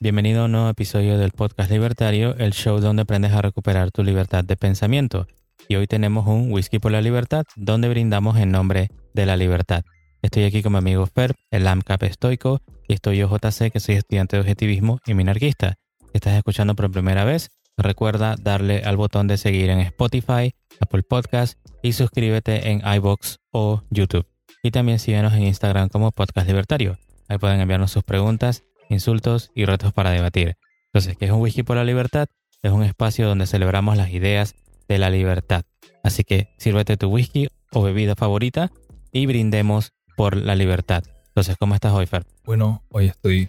Bienvenido a un nuevo episodio del podcast libertario, el show donde aprendes a recuperar tu libertad de pensamiento. Y hoy tenemos un Whisky por la Libertad, donde brindamos en nombre de la libertad. Estoy aquí con mi amigo Fer, el AMCAP estoico, y estoy yo JC, que soy estudiante de objetivismo y minarquista. Si estás escuchando por primera vez, recuerda darle al botón de seguir en Spotify, Apple Podcast y suscríbete en iBox o YouTube. Y también síguenos en Instagram como Podcast Libertario. Ahí pueden enviarnos sus preguntas, insultos y retos para debatir. Entonces, ¿qué es un whisky por la libertad? Es un espacio donde celebramos las ideas de la libertad. Así que sírvete tu whisky o bebida favorita y brindemos por la libertad. Entonces, ¿cómo estás hoy, Fer? Bueno, hoy estoy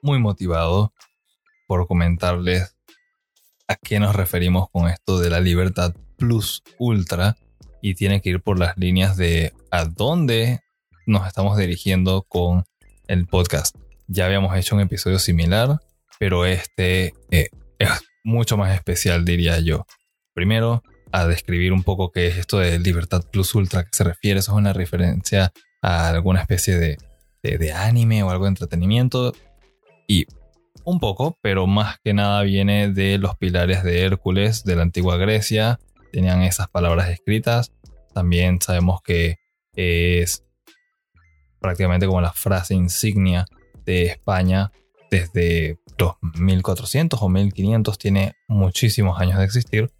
muy motivado por comentarles a qué nos referimos con esto de la libertad plus ultra y tiene que ir por las líneas de a dónde nos estamos dirigiendo con el podcast. Ya habíamos hecho un episodio similar, pero este eh, es mucho más especial, diría yo. Primero, a describir un poco qué es esto de libertad plus ultra, a qué se refiere. Eso es una referencia a alguna especie de, de anime o algo de entretenimiento. Y un poco, pero más que nada viene de los pilares de Hércules de la antigua Grecia. Tenían esas palabras escritas. También sabemos que es prácticamente como la frase insignia de España desde los 1400 o 1500. Tiene muchísimos años de existir.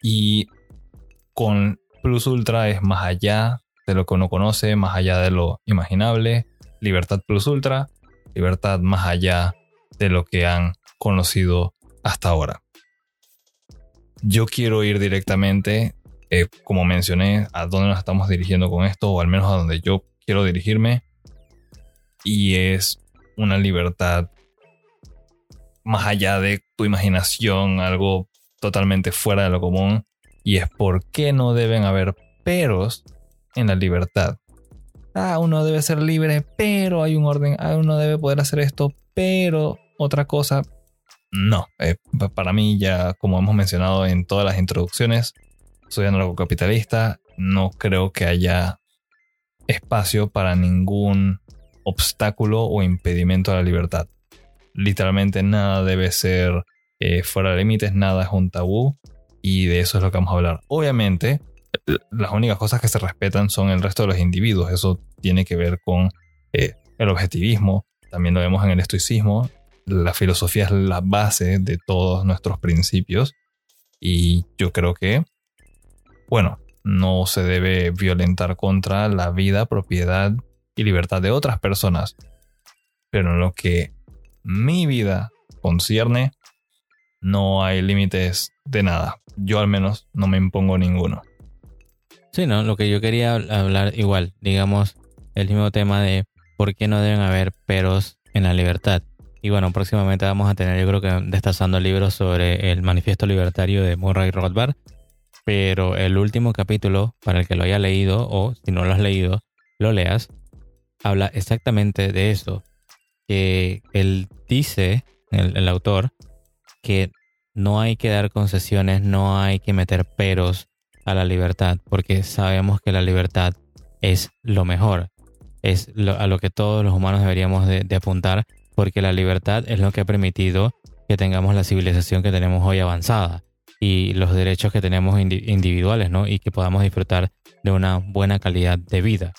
Y con Plus Ultra es más allá de lo que uno conoce, más allá de lo imaginable. Libertad Plus Ultra, libertad más allá de lo que han conocido hasta ahora. Yo quiero ir directamente, eh, como mencioné, a dónde nos estamos dirigiendo con esto, o al menos a donde yo quiero dirigirme. Y es una libertad más allá de tu imaginación, algo totalmente fuera de lo común. Y es por qué no deben haber peros en la libertad. Ah, uno debe ser libre, pero hay un orden. Ah, uno debe poder hacer esto, pero otra cosa. No, eh, para mí ya como hemos mencionado en todas las introducciones, soy anarcocapitalista, no creo que haya espacio para ningún obstáculo o impedimento a la libertad. Literalmente nada debe ser eh, fuera de límites, nada es un tabú y de eso es lo que vamos a hablar. Obviamente, las únicas cosas que se respetan son el resto de los individuos, eso tiene que ver con eh, el objetivismo, también lo vemos en el estoicismo la filosofía es la base de todos nuestros principios y yo creo que, bueno, no se debe violentar contra la vida, propiedad y libertad de otras personas. Pero en lo que mi vida concierne, no hay límites de nada. Yo al menos no me impongo ninguno. Sí, no, lo que yo quería hablar igual, digamos, el mismo tema de por qué no deben haber peros en la libertad. Y bueno, próximamente vamos a tener, yo creo que destazando libros sobre el manifiesto libertario de Murray Rothbard. Pero el último capítulo, para el que lo haya leído o si no lo has leído, lo leas, habla exactamente de eso. Que él dice, el, autor, que no hay que dar concesiones, no hay que meter peros a la libertad, porque sabemos que la libertad es lo mejor, es a lo que todos los humanos deberíamos de, de apuntar porque la libertad es lo que ha permitido que tengamos la civilización que tenemos hoy avanzada y los derechos que tenemos individuales, ¿no? Y que podamos disfrutar de una buena calidad de vida.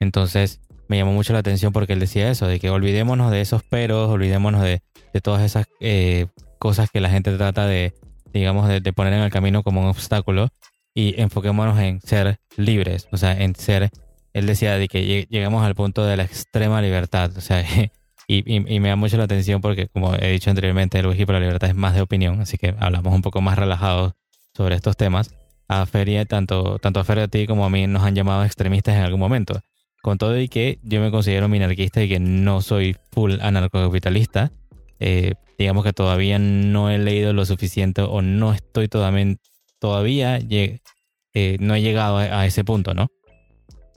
Entonces, me llamó mucho la atención porque él decía eso, de que olvidémonos de esos peros, olvidémonos de, todas esas eh, cosas que la gente trata de, digamos, de, poner en el camino como un obstáculo y enfoquémonos en ser libres, o sea, en ser, él decía de que llegamos al punto de la extrema libertad, o sea, Y, me da mucho la atención porque, como he dicho anteriormente, el Wiki por la Libertad es más de opinión, así que hablamos un poco más relajados sobre estos temas. A Feria, tanto, tanto a Feria a ti como a mí nos han llamado extremistas en algún momento. Con todo y que yo me considero minarquista y que no soy full anarcocapitalista, eh, digamos que todavía no he leído lo suficiente o no estoy todavía, todavía eh, no he llegado a, a ese punto, ¿no?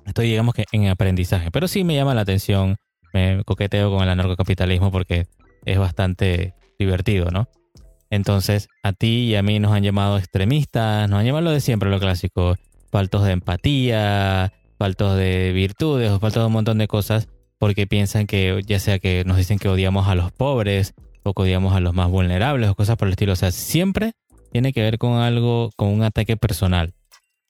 Estoy, digamos que en aprendizaje, pero sí me llama la atención me coqueteo con el anarcocapitalismo porque es bastante divertido, ¿no? Entonces, a ti y a mí nos han llamado extremistas, nos han llamado de siempre, lo clásico, faltos de empatía, faltos de virtudes o faltos de un montón de cosas. porque piensan que ya sea que nos dicen que odiamos a los pobres o que odiamos a los más vulnerables o cosas por el estilo. O sea, siempre tiene que ver con algo, con un ataque personal.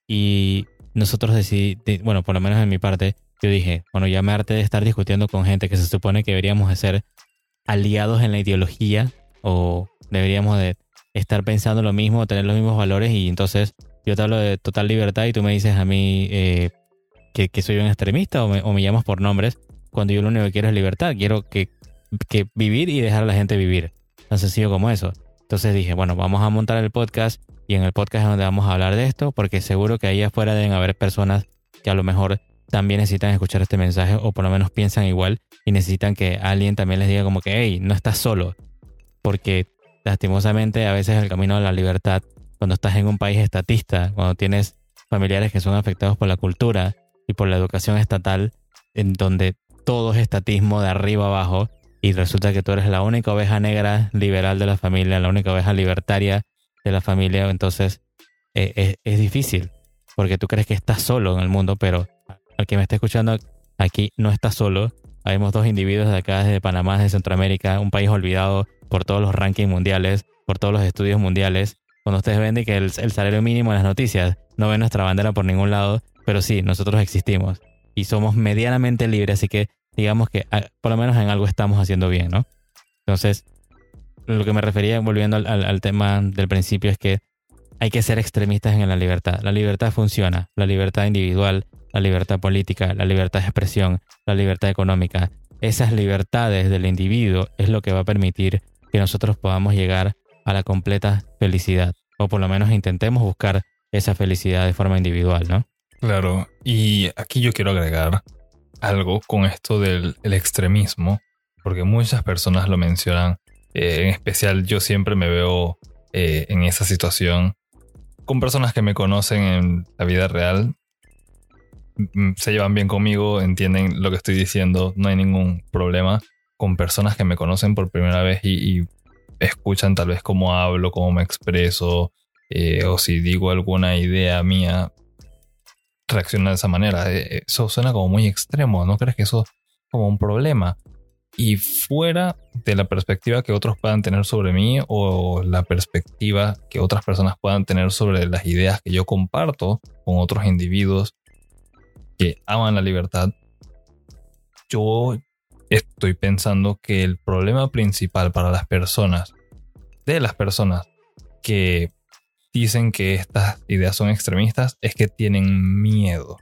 Y nosotros decidimos, bueno, por lo menos en mi parte, yo dije, bueno, ya me harté de estar discutiendo con gente que se supone que deberíamos de ser aliados en la ideología o deberíamos de estar pensando lo mismo, tener los mismos valores y entonces yo te hablo de total libertad y tú me dices a mí eh, que, soy un extremista o me, o me, llamas por nombres cuando yo lo único que quiero es libertad, quiero que, que vivir y dejar a la gente vivir. Tan sencillo como eso. Entonces dije, bueno, vamos a montar el podcast y en el podcast es donde vamos a hablar de esto porque seguro que ahí afuera deben haber personas que a lo mejor también necesitan escuchar este mensaje o por lo menos piensan igual y necesitan que alguien también les diga como que, hey, no estás solo. Porque lastimosamente a veces el camino a la libertad, cuando estás en un país estatista, cuando tienes familiares que son afectados por la cultura y por la educación estatal, en donde todo es estatismo de arriba abajo y resulta que tú eres la única oveja negra liberal de la familia, la única oveja libertaria de la familia, entonces eh, es, es difícil porque tú crees que estás solo en el mundo, pero al que me está escuchando aquí no está solo. Habemos dos individuos de acá, desde Panamá, de Centroamérica, un país olvidado por todos los rankings mundiales, por todos los estudios mundiales. Cuando ustedes ven que el, salario mínimo en las noticias no ve nuestra bandera por ningún lado, pero sí, nosotros existimos y somos medianamente libres, así que digamos que ah, por lo menos en algo estamos haciendo bien, ¿no? Entonces, lo que me refería, volviendo al tema del principio, es que hay que ser extremistas en la libertad. La libertad funciona, la libertad individual, la libertad política, la libertad de expresión, la libertad económica. Esas libertades del individuo es lo que va a permitir que nosotros podamos llegar a la completa felicidad, o por lo menos intentemos buscar esa felicidad de forma individual, ¿no? Claro, y aquí yo quiero agregar algo con esto del extremismo, porque muchas personas lo mencionan, eh, en especial yo siempre me veo eh, en esa situación con personas que me conocen en la vida real, se llevan bien conmigo, entienden lo que estoy diciendo, no hay ningún problema. Con personas que me conocen por primera vez y, escuchan tal vez cómo hablo, cómo me expreso, eh, o si digo alguna idea mía, reaccionan de esa manera. Eh, eso suena como muy extremo, ¿no crees que eso es como un problema? y fuera de la perspectiva que otros puedan tener sobre mí o la perspectiva que otras personas puedan tener sobre las ideas que yo comparto con otros individuos que aman la libertad, yo estoy pensando que el problema principal para las personas, de las personas que dicen que estas ideas son extremistas, es que tienen miedo.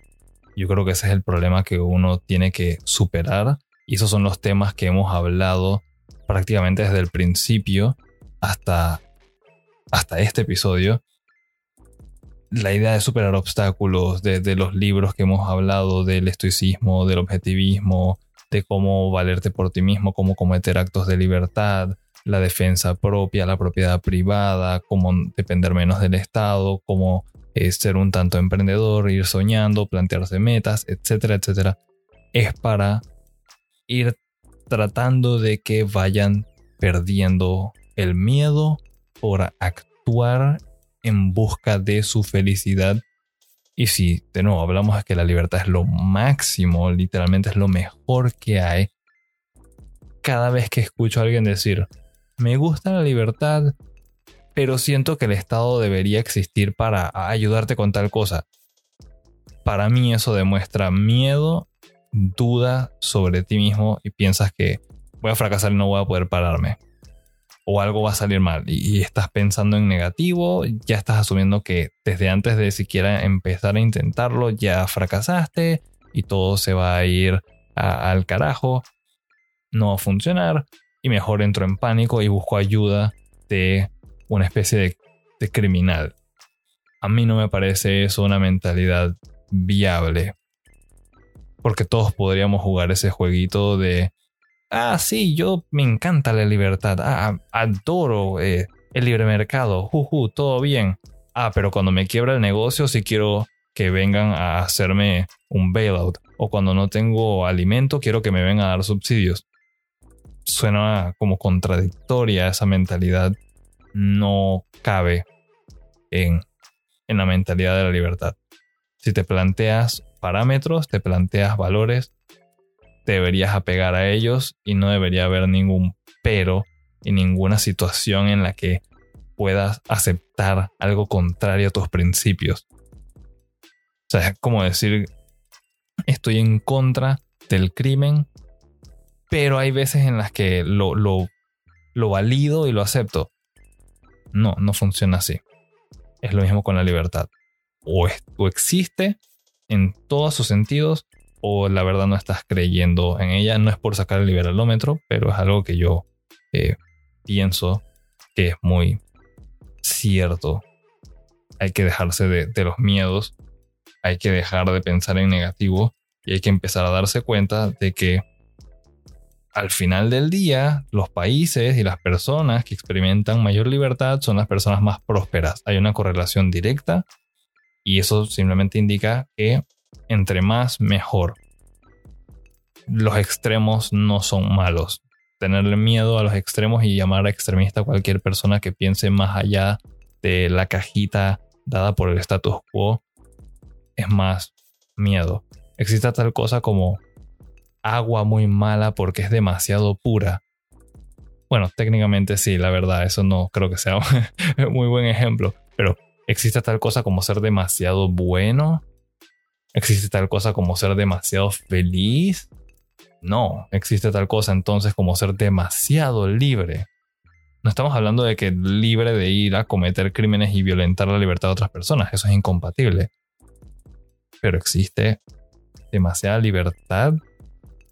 Yo creo que ese es el problema que uno tiene que superar y esos son los temas que hemos hablado prácticamente desde el principio hasta, hasta este episodio. La idea de superar obstáculos, de, los libros que hemos hablado, del estoicismo, del objetivismo, de cómo valerte por ti mismo, cómo cometer actos de libertad, la defensa propia, la propiedad privada, cómo depender menos del Estado, cómo eh, ser un tanto emprendedor, ir soñando, plantearse metas, etcétera, etcétera. Es para ir tratando de que vayan perdiendo el miedo por actuar en busca de su felicidad. Y si de nuevo hablamos de que la libertad es lo máximo, literalmente es lo mejor que hay, cada vez que escucho a alguien decir, me gusta la libertad, pero siento que el Estado debería existir para ayudarte con tal cosa. Para mí eso demuestra miedo duda sobre ti mismo y piensas que voy a fracasar y no voy a poder pararme. O algo va a salir mal y, estás pensando en negativo, ya estás asumiendo que desde antes de siquiera empezar a intentarlo ya fracasaste y todo se va a ir al carajo, no va a funcionar y mejor entro en pánico y busco ayuda de una especie de, criminal. A mí no me parece eso una mentalidad viable porque todos podríamos jugar ese jueguito de, ah, sí, yo me encanta la libertad, ah, adoro eh, el libre mercado, juju, todo bien. Ah, pero cuando me quiebra el negocio, sí quiero que vengan a hacerme un bailout. O cuando no tengo alimento, quiero que me vengan a dar subsidios. Suena como contradictoria esa mentalidad. No cabe en, en la mentalidad de la libertad. Si te planteas parámetros, te planteas valores, deberías apegar a ellos y no debería haber ningún pero y ninguna situación en la que puedas aceptar algo contrario a tus principios. O sea, es como decir, estoy en contra del crimen, pero hay veces en las que lo, lo, lo valido y lo acepto. No, no funciona así. Es lo mismo con la libertad. O, o existe en todos sus sentidos, o la verdad no estás creyendo en ella. No es por sacar el liberalómetro, pero es algo que yo eh, pienso que es muy cierto. Hay que dejarse de, de los miedos, hay que dejar de pensar en negativo y hay que empezar a darse cuenta de que al final del día, los países y las personas que experimentan mayor libertad son las personas más prósperas. Hay una correlación directa y eso simplemente indica que entre más, mejor. Los extremos no son malos. Tenerle miedo a los extremos y llamar a extremista a cualquier persona que piense más allá de la cajita dada por el status quo es más miedo. Existe tal cosa como agua muy mala porque es demasiado pura. Bueno, técnicamente sí, la verdad, eso no creo que sea un muy buen ejemplo, pero existe tal cosa como ser demasiado bueno. ¿Existe tal cosa como ser demasiado feliz? No, existe tal cosa entonces como ser demasiado libre. No estamos hablando de que libre de ir a cometer crímenes y violentar la libertad de otras personas, eso es incompatible. Pero existe demasiada libertad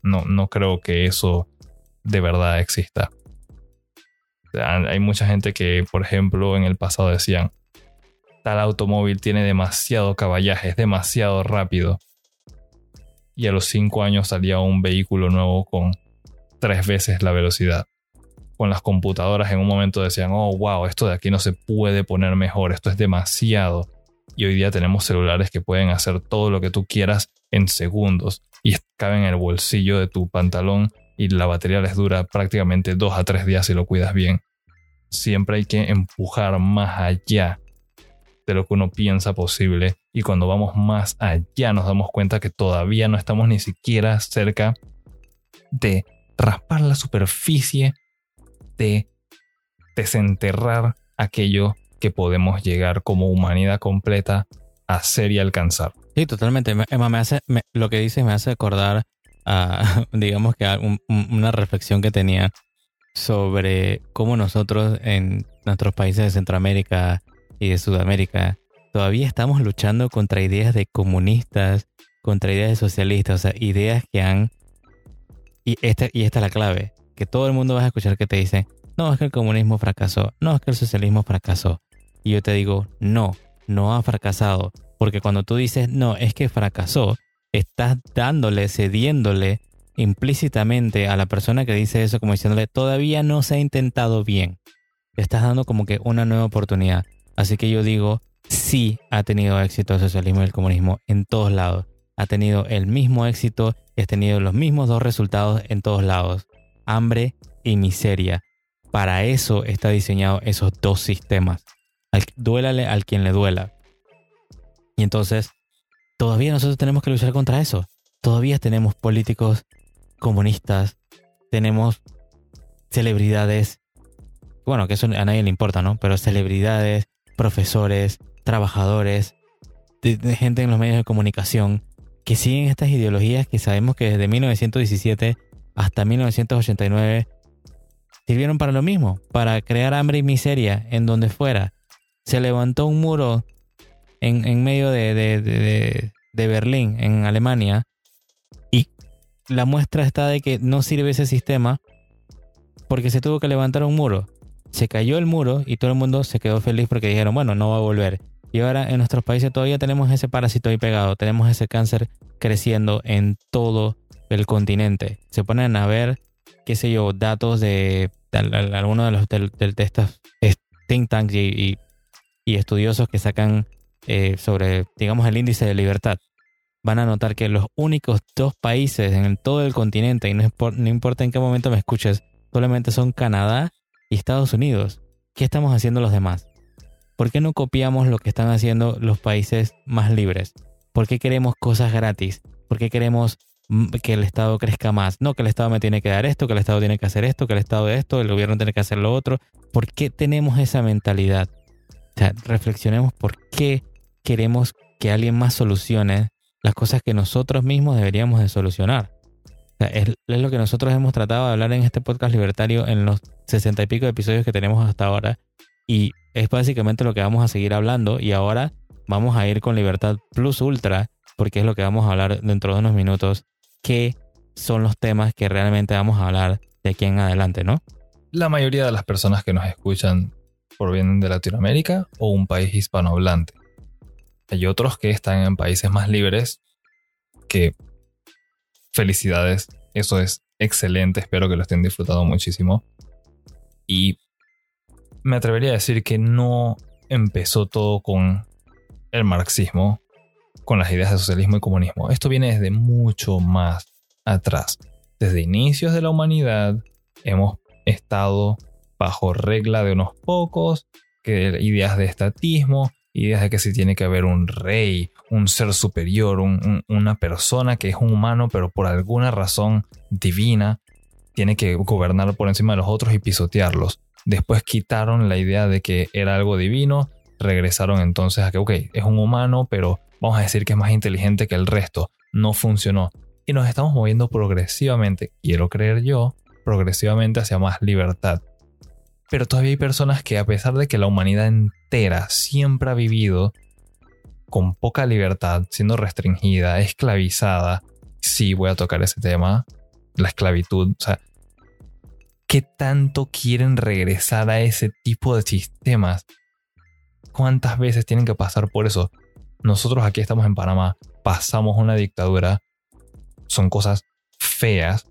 no, no creo que eso de verdad exista. hay mucha gente que, por ejemplo, en el pasado decían, tal automóvil tiene demasiado caballaje, es demasiado rápido. Y a los cinco años salía un vehículo nuevo con tres veces la velocidad. Con las computadoras en un momento decían, oh, wow, esto de aquí no se puede poner mejor, esto es demasiado. Y hoy día tenemos celulares que pueden hacer todo lo que tú quieras en segundos y cabe en el bolsillo de tu pantalón y la batería les dura prácticamente dos a tres días si lo cuidas bien. Siempre hay que empujar más allá de lo que uno piensa posible y cuando vamos más allá nos damos cuenta que todavía no estamos ni siquiera cerca de raspar la superficie, de desenterrar aquello que podemos llegar como humanidad completa a ser y alcanzar. Sí, totalmente. Emma, me hace, lo que dices me hace acordar digamos que a una reflexión que tenía sobre cómo nosotros en nuestros países de Centroamérica y de Sudamérica todavía estamos luchando contra ideas de comunistas, contra ideas de socialistas, o sea, ideas que han... Y esta, y esta es la clave, que todo el mundo va a escuchar que te dicen, no, es que el comunismo fracasó, no, es que el socialismo fracasó. Y yo te digo, no, no ha fracasado. Porque cuando tú dices, no, es que fracasó, estás dándole, cediéndole implícitamente a la persona que dice eso como diciéndole, todavía no se ha intentado bien. Le estás dando como que una nueva oportunidad. Así que yo digo, sí ha tenido éxito el socialismo y el comunismo en todos lados. Ha tenido el mismo éxito y ha tenido los mismos dos resultados en todos lados. Hambre y miseria. Para eso está diseñado esos dos sistemas. duélale al quien le duela. Y entonces, todavía nosotros tenemos que luchar contra eso. Todavía tenemos políticos comunistas, tenemos celebridades, bueno, que eso a nadie le importa, ¿no? Pero celebridades, profesores, trabajadores, gente en los medios de comunicación que siguen estas ideologías que sabemos que desde 1917 hasta 1989 sirvieron para lo mismo, para crear hambre y miseria en donde fuera. Se levantó un muro en, medio de, Berlín, en Alemania, y la muestra está de que no sirve ese sistema porque se tuvo que levantar un muro. Se cayó el muro y todo el mundo se quedó feliz porque dijeron, bueno, no va a volver. Y ahora en nuestros países todavía tenemos ese parásito ahí pegado, tenemos ese cáncer creciendo en todo el continente. Se ponen a ver, qué sé yo, datos de, algunos de los de, estos think tanks y, estudiosos que sacan eh, sobre, digamos, el índice de libertad, van a notar que los únicos dos países en todo el continente, y no, no importa en qué momento me escuches, solamente son Canadá y Estados Unidos. ¿Qué estamos haciendo los demás? ¿Por qué no copiamos lo que están haciendo los países más libres? ¿Por qué queremos cosas gratis? ¿Por qué queremos mm, que el Estado crezca más. No, que el Estado me tiene que dar esto, que el Estado tiene que hacer esto, que el Estado esto, el gobierno tiene que hacer lo otro. ¿Por qué tenemos esa mentalidad? O sea, reflexionemos por qué queremos que alguien más solucione las cosas que nosotros mismos deberíamos de solucionar. Es, lo que nosotros hemos tratado de hablar en este podcast libertario en los sesenta y pico de episodios que tenemos hasta ahora. Y es básicamente lo que vamos a seguir hablando. Y ahora vamos a ir con Libertad Plus Ultra, porque es lo que vamos a hablar dentro de unos minutos. ¿Qué son los temas que realmente vamos a hablar de aquí en adelante, no? La mayoría de las personas que nos escuchan provienen de Latinoamérica o un país hispanohablante. Hay otros que están en países más libres que felicidades, eso es excelente, espero que lo estén disfrutando muchísimo. Y me atrevería a decir que no empezó todo con el marxismo, con las ideas de socialismo y comunismo. Esto viene desde mucho más atrás. Desde inicios de la humanidad hemos estado bajo regla de unos pocos, que ideas de estatismo, ideas de que si tiene que haber un rey, un ser superior, una persona que es un humano, pero por alguna razón divina tiene que gobernar por encima de los otros y pisotearlos. Después quitaron la idea de que era algo divino, regresaron entonces a que, ok, es un humano, pero vamos a decir que es más inteligente que el resto. No funcionó. Y nos estamos moviendo progresivamente, quiero creer yo, progresivamente hacia más libertad. Pero todavía hay personas que a pesar de que la humanidad entera siempre ha vivido con poca libertad, siendo restringida, esclavizada, sí voy a tocar ese tema, la esclavitud, o sea, ¿qué tanto quieren regresar a ese tipo de sistemas? ¿Cuántas veces tienen que pasar por eso? Nosotros aquí estamos en Panamá, pasamos una dictadura, son cosas feas.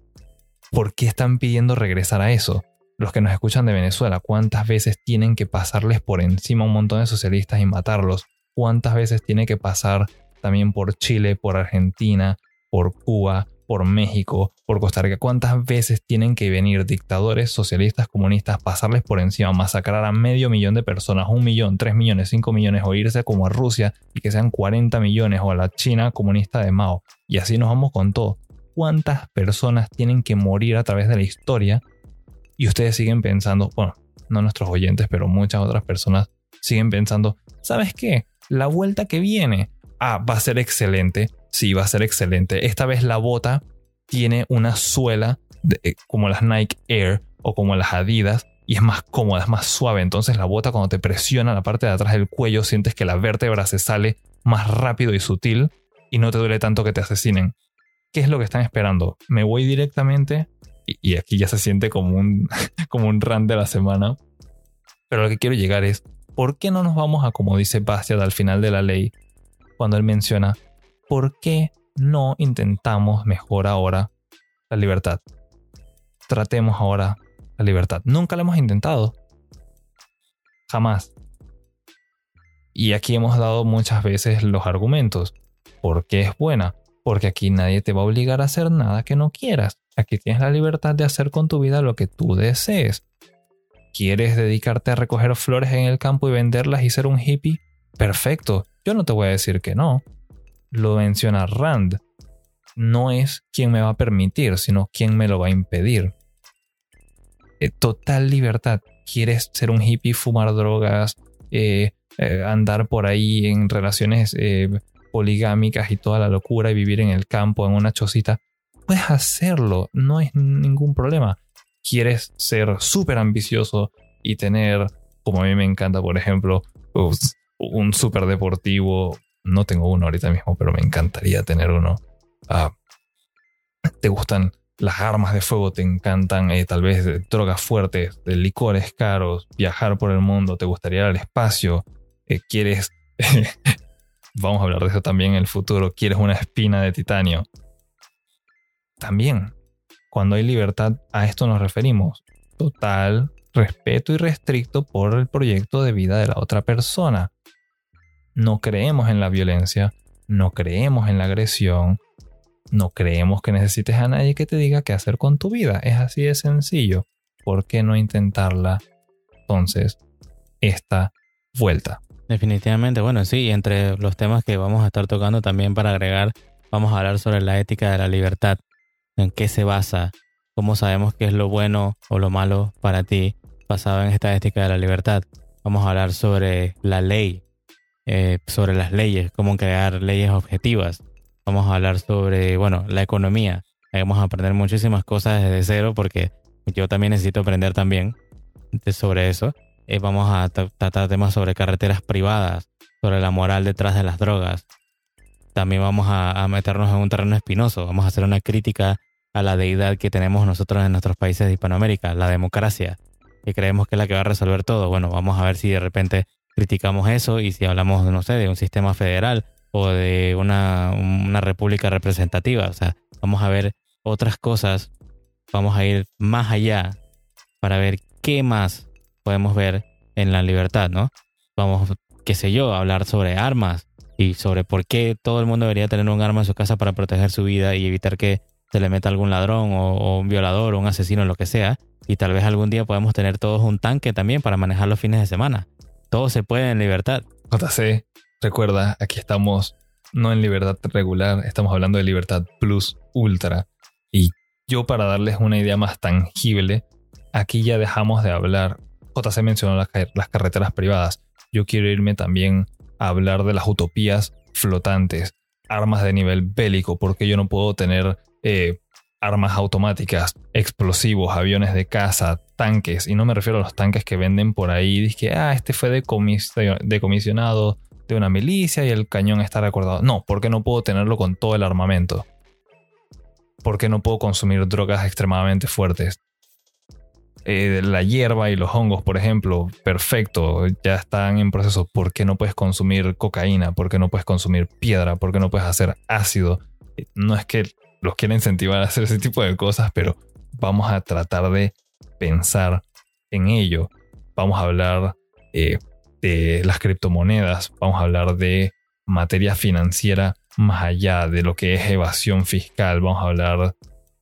¿Por qué están pidiendo regresar a eso? Los que nos escuchan de Venezuela, cuántas veces tienen que pasarles por encima un montón de socialistas y matarlos, cuántas veces tiene que pasar también por Chile, por Argentina, por Cuba, por México, por Costa Rica, cuántas veces tienen que venir dictadores, socialistas, comunistas, pasarles por encima, masacrar a medio millón de personas, un millón, tres millones, cinco millones, o irse como a Rusia y que sean 40 millones, o a la China comunista de Mao. Y así nos vamos con todo. ¿Cuántas personas tienen que morir a través de la historia y ustedes siguen pensando, bueno, no nuestros oyentes, pero muchas otras personas siguen pensando, ¿sabes qué? La vuelta que viene, ah, va a ser excelente. Sí, va a ser excelente. Esta vez la bota tiene una suela eh, como las Nike Air o como las Adidas y es más cómoda, es más suave. Entonces la bota cuando te presiona la parte de atrás del cuello sientes que la vértebra se sale más rápido y sutil y no te duele tanto que te asesinen. ¿Qué es lo que están esperando? ¿Me voy directamente y, aquí ya se siente como un, como un de la semana. Pero lo que quiero llegar es, ¿por qué no nos vamos a, como dice Bastiat al final de la ley, cuando él menciona, ¿por qué no intentamos mejor ahora la libertad? Tratemos ahora la libertad. Nunca la hemos intentado. Jamás. Y aquí hemos dado muchas veces los argumentos. ¿Por qué es buena? Porque aquí nadie te va a obligar a hacer nada que no quieras. Aquí tienes la libertad de hacer con tu vida lo que tú desees. ¿Quieres dedicarte a recoger flores en el campo y venderlas y ser un hippie? Perfecto, yo no te voy a decir que no. Lo menciona Rand. No es quien me va a permitir, sino quien me lo va a impedir. Eh, total libertad. ¿Quieres ser un hippie, fumar drogas, eh, eh, andar por ahí en relaciones poligámicas y toda la locura y vivir en el campo, en una chocita? Puedes hacerlo, no es ningún problema. Quieres ser súper ambicioso y tener, como a mí me encanta, por ejemplo, un súper deportivo. No tengo uno ahorita mismo, pero me encantaría tener uno. Ah, te gustan las armas de fuego, te encantan eh, tal vez drogas fuertes, de licores caros, viajar por el mundo, te gustaría ir al espacio, eh, quieres, vamos a hablar de eso también en el futuro, quieres una espina de titanio, también, cuando hay libertad, a esto nos referimos. Total respeto y restricto por el proyecto de vida de la otra persona. No creemos en la violencia, no creemos en la agresión, no creemos que necesites a nadie que te diga qué hacer con tu vida. Es así de sencillo. ¿Por qué no intentarla entonces esta vuelta? Definitivamente, bueno, sí, entre los temas que vamos a estar tocando también para agregar vamos a hablar sobre la ética de la libertad, en qué se basa, cómo sabemos qué es lo bueno o lo malo para ti basado en esta ética de la libertad. Vamos a hablar sobre la ley, eh, sobre las leyes, cómo crear leyes objetivas. Vamos a hablar sobre, bueno, la economía. vamos a aprender muchísimas cosas desde cero porque yo también necesito aprender también sobre eso. Eh, vamos a tratar temas sobre carreteras privadas, sobre la moral detrás de las drogas. También vamos a, meternos en un terreno espinoso. Vamos a hacer una crítica a la deidad que tenemos nosotros en nuestros países de Hispanoamérica, la democracia, que creemos que es la que va a resolver todo. Bueno, vamos a ver si de repente criticamos eso y si hablamos, no sé, de un sistema federal o de una, una república representativa. O sea, vamos a ver otras cosas, vamos a ir más allá para ver qué más podemos ver en la libertad, ¿no? Vamos, qué sé yo, a hablar sobre armas y sobre por qué todo el mundo debería tener un arma en su casa para proteger su vida y evitar que se le meta algún ladrón o, un violador o un asesino, lo que sea. Y tal vez algún día podamos tener todos un tanque también para manejar los fines de semana. Todo se puede en libertad. JC, recuerda, aquí estamos no en libertad regular, estamos hablando de libertad plus ultra. Y yo para darles una idea más tangible, aquí ya dejamos de hablar JC mencionó las, carreteras privadas. Yo quiero irme también hablar de las utopías flotantes, armas de nivel bélico, porque yo no puedo tener eh, armas automáticas, explosivos, aviones de caza, tanques, y no me refiero a los tanques que venden por ahí, dice que, ah, este fue decomisionado de una milicia y el cañón está recordado. No, porque no puedo tenerlo con todo el armamento. Porque no puedo consumir drogas extremadamente fuertes. Eh, la hierba y los hongos, por ejemplo, perfecto, ya están en proceso. ¿Por qué no puedes consumir cocaína? ¿Por qué no puedes consumir piedra? ¿Por qué no puedes hacer ácido? No es que los quiera incentivar a hacer ese tipo de cosas, pero vamos a tratar de pensar en ello. Vamos a hablar eh, de las criptomonedas, vamos a hablar de materia financiera más allá de lo que es evasión fiscal, vamos a hablar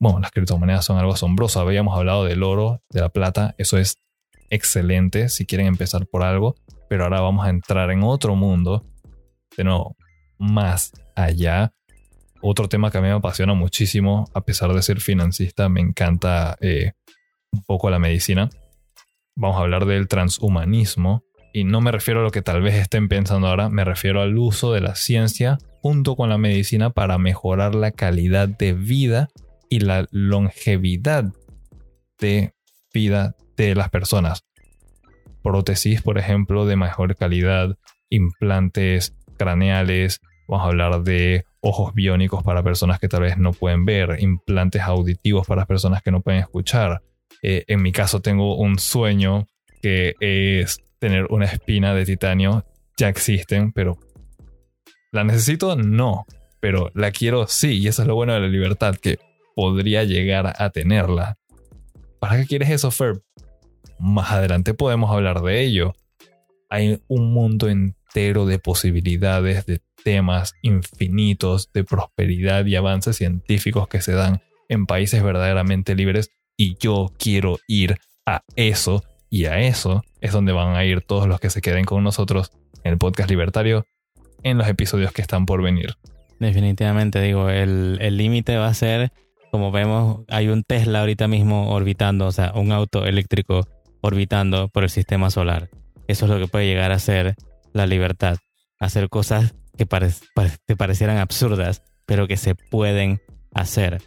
bueno, las criptomonedas son algo asombroso. Habíamos hablado del oro, de la plata. Eso es excelente si quieren empezar por algo. Pero ahora vamos a entrar en otro mundo. De nuevo, más allá. Otro tema que a mí me apasiona muchísimo, a pesar de ser financista, me encanta eh, un poco la medicina. Vamos a hablar del transhumanismo. Y no me refiero a lo que tal vez estén pensando ahora, me refiero al uso de la ciencia junto con la medicina para mejorar la calidad de vida y la longevidad de vida de las personas. Prótesis, por ejemplo, de mejor calidad, implantes craneales, vamos a hablar de ojos biónicos para personas que tal vez no pueden ver, implantes auditivos para personas que no pueden escuchar. Eh, en mi caso tengo un sueño que es tener una espina de titanio. Ya existen, pero ¿la necesito? No, pero la quiero sí, y eso es lo bueno de la libertad, que podría llegar a tenerla. ¿Para qué quieres eso, Ferb? Más adelante podemos hablar de ello. Hay un mundo entero de posibilidades, de temas infinitos, de prosperidad y avances científicos que se dan en países verdaderamente libres y yo quiero ir a eso y a eso es donde van a ir todos los que se queden con nosotros en el podcast libertario en los episodios que están por venir. Definitivamente digo, el límite va a ser como vemos, hay un Tesla ahorita mismo orbitando, o sea, un auto eléctrico orbitando por el sistema solar. Eso es lo que puede llegar a ser la libertad. Hacer cosas que te parecieran absurdas, pero que se pueden hacer.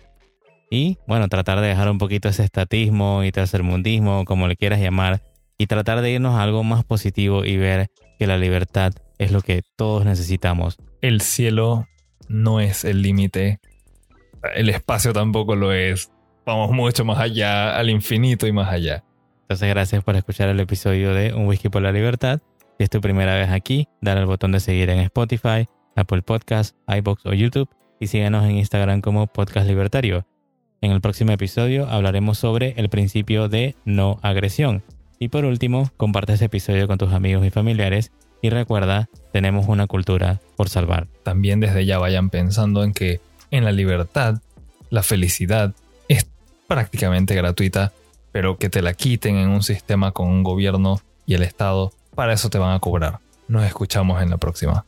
Y bueno, tratar de dejar un poquito ese estatismo y tercermundismo, como le quieras llamar, y tratar de irnos a algo más positivo y ver que la libertad es lo que todos necesitamos. El cielo no es el límite, el espacio tampoco lo es. Vamos mucho más allá, al infinito y más allá. Entonces, gracias por escuchar el episodio de Un Whisky por la Libertad. Si es tu primera vez aquí, dale al botón de seguir en Spotify, Apple Podcasts, iBox o YouTube y síguenos en Instagram como Podcast Libertario. En el próximo episodio hablaremos sobre el principio de no agresión. Y por último, comparte este episodio con tus amigos y familiares y recuerda, tenemos una cultura por salvar. También desde ya vayan pensando en que en la libertad, la felicidad es prácticamente gratuita, pero que te la quiten en un sistema con un gobierno y el Estado, para eso te van a cobrar. Nos escuchamos en la próxima.